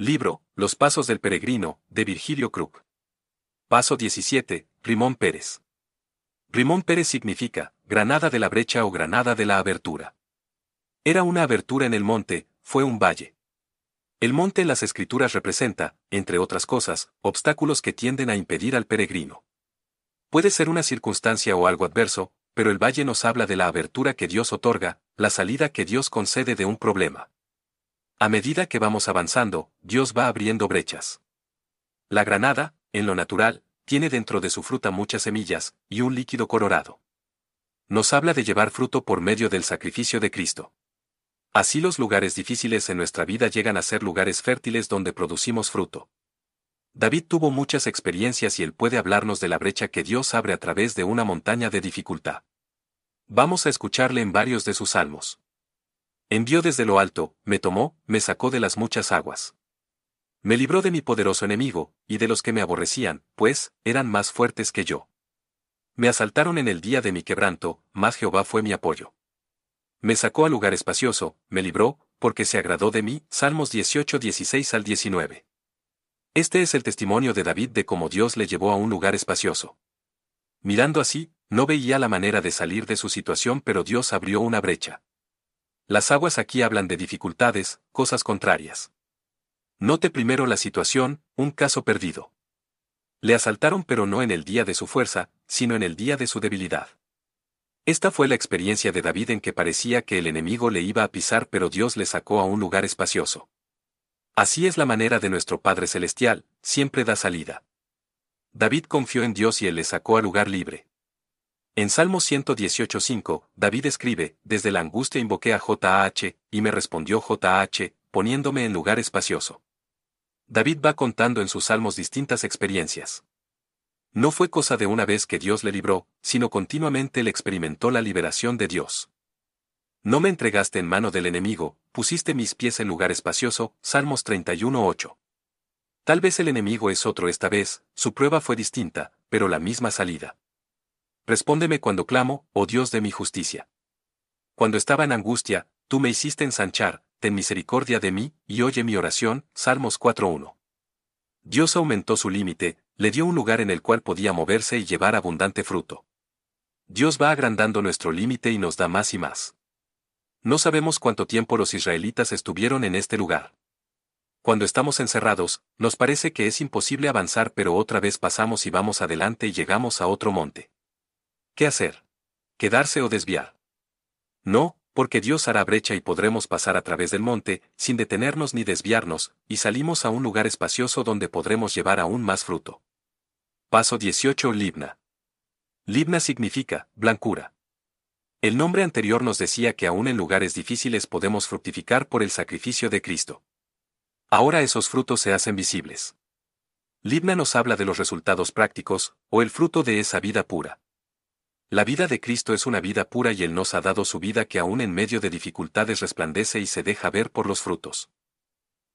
Libro, Los Pasos del Peregrino, de Virgilio Krupp. Paso 17, Rimón Pérez. Rimón Pérez significa, granada de la brecha o granada de la abertura. Era una abertura en el monte, fue un valle. El monte en las escrituras representa, entre otras cosas, obstáculos que tienden a impedir al peregrino. Puede ser una circunstancia o algo adverso, pero el valle nos habla de la abertura que Dios otorga, la salida que Dios concede de un problema. A medida que vamos avanzando, Dios va abriendo brechas. La granada, en lo natural, tiene dentro de su fruta muchas semillas y un líquido colorado. Nos habla de llevar fruto por medio del sacrificio de Cristo. Así los lugares difíciles en nuestra vida llegan a ser lugares fértiles donde producimos fruto. David tuvo muchas experiencias y él puede hablarnos de la brecha que Dios abre a través de una montaña de dificultad. Vamos a escucharle en varios de sus salmos. Envió desde lo alto, me tomó, me sacó de las muchas aguas. Me libró de mi poderoso enemigo, y de los que me aborrecían, pues, eran más fuertes que yo. Me asaltaron en el día de mi quebranto, mas Jehová fue mi apoyo. Me sacó a lugar espacioso, me libró, porque se agradó de mí. Salmos 18, 16 al 19. Este es el testimonio de David de cómo Dios le llevó a un lugar espacioso. Mirando así, no veía la manera de salir de su situación, pero Dios abrió una brecha. Las aguas aquí hablan de dificultades, cosas contrarias. Note primero la situación, un caso perdido. Le asaltaron pero no en el día de su fuerza, sino en el día de su debilidad. Esta fue la experiencia de David en que parecía que el enemigo le iba a pisar pero Dios le sacó a un lugar espacioso. Así es la manera de nuestro Padre Celestial, siempre da salida. David confió en Dios y él le sacó a lugar libre. En Salmo 118.5, David escribe, Desde la angustia invoqué a JH, y me respondió JH, poniéndome en lugar espacioso. David va contando en sus salmos distintas experiencias. No fue cosa de una vez que Dios le libró, sino continuamente le experimentó la liberación de Dios. No me entregaste en mano del enemigo, pusiste mis pies en lugar espacioso, Salmos 31.8. Tal vez el enemigo es otro esta vez, su prueba fue distinta, pero la misma salida. Respóndeme cuando clamo, oh Dios de mi justicia. Cuando estaba en angustia, tú me hiciste ensanchar, ten misericordia de mí, y oye mi oración, Salmos 4.1. Dios aumentó su límite, le dio un lugar en el cual podía moverse y llevar abundante fruto. Dios va agrandando nuestro límite y nos da más y más. No sabemos cuánto tiempo los israelitas estuvieron en este lugar. Cuando estamos encerrados, nos parece que es imposible avanzar pero otra vez pasamos y vamos adelante y llegamos a otro monte. ¿Qué hacer? ¿Quedarse o desviar? No, porque Dios hará brecha y podremos pasar a través del monte, sin detenernos ni desviarnos, y salimos a un lugar espacioso donde podremos llevar aún más fruto. Paso 18 Libna. Libna significa, blancura. El nombre anterior nos decía que aún en lugares difíciles podemos fructificar por el sacrificio de Cristo. Ahora esos frutos se hacen visibles. Libna nos habla de los resultados prácticos, o el fruto de esa vida pura. La vida de Cristo es una vida pura y Él nos ha dado su vida que aún en medio de dificultades resplandece y se deja ver por los frutos.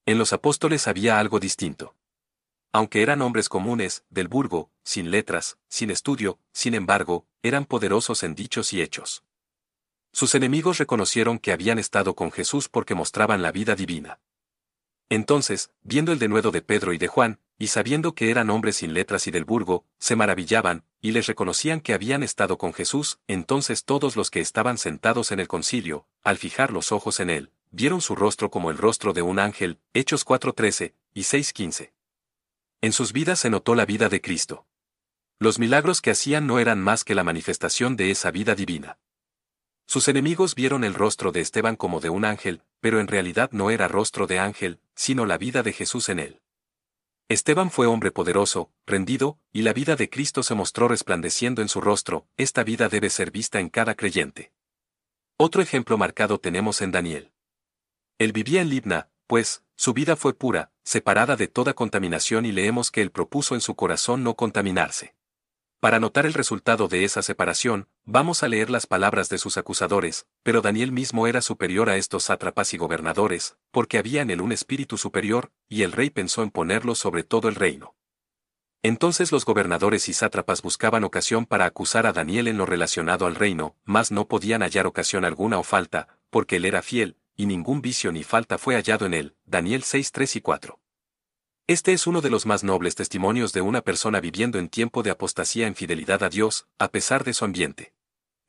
En los apóstoles había algo distinto. Aunque eran hombres comunes, del burgo, sin letras, sin estudio, sin embargo, eran poderosos en dichos y hechos. Sus enemigos reconocieron que habían estado con Jesús porque mostraban la vida divina. Entonces, viendo el denuedo de Pedro y de Juan, y sabiendo que eran hombres sin letras y del burgo, se maravillaban, y les reconocían que habían estado con Jesús, entonces todos los que estaban sentados en el concilio, al fijar los ojos en él, vieron su rostro como el rostro de un ángel, Hechos 4.13 y 6.15. En sus vidas se notó la vida de Cristo. Los milagros que hacían no eran más que la manifestación de esa vida divina. Sus enemigos vieron el rostro de Esteban como de un ángel, pero en realidad no era rostro de ángel, sino la vida de Jesús en él. Esteban fue hombre poderoso, rendido, y la vida de Cristo se mostró resplandeciendo en su rostro, esta vida debe ser vista en cada creyente. Otro ejemplo marcado tenemos en Daniel. Él vivía en Libna, pues, su vida fue pura, separada de toda contaminación y leemos que él propuso en su corazón no contaminarse. Para notar el resultado de esa separación, vamos a leer las palabras de sus acusadores, pero Daniel mismo era superior a estos sátrapas y gobernadores, porque había en él un espíritu superior, y el rey pensó en ponerlo sobre todo el reino. Entonces los gobernadores y sátrapas buscaban ocasión para acusar a Daniel en lo relacionado al reino, mas no podían hallar ocasión alguna o falta, porque él era fiel, y ningún vicio ni falta fue hallado en él. Daniel 6, 3 y 4. Este es uno de los más nobles testimonios de una persona viviendo en tiempo de apostasía en fidelidad a Dios, a pesar de su ambiente.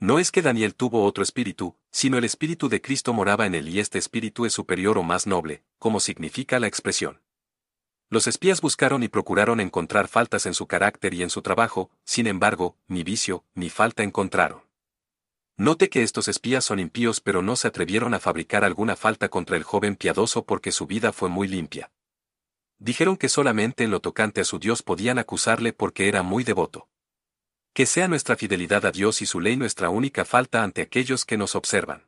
No es que Daniel tuvo otro espíritu, sino el espíritu de Cristo moraba en él y este espíritu es superior o más noble, como significa la expresión. Los espías buscaron y procuraron encontrar faltas en su carácter y en su trabajo, sin embargo, ni vicio, ni falta encontraron. Note que estos espías son impíos pero no se atrevieron a fabricar alguna falta contra el joven piadoso porque su vida fue muy limpia. Dijeron que solamente en lo tocante a su Dios podían acusarle porque era muy devoto. Que sea nuestra fidelidad a Dios y su ley nuestra única falta ante aquellos que nos observan.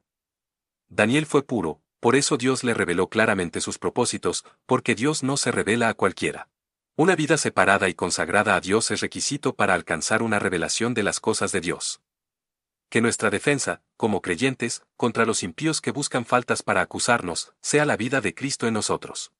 Daniel fue puro, por eso Dios le reveló claramente sus propósitos, porque Dios no se revela a cualquiera. Una vida separada y consagrada a Dios es requisito para alcanzar una revelación de las cosas de Dios. Que nuestra defensa, como creyentes, contra los impíos que buscan faltas para acusarnos, sea la vida de Cristo en nosotros.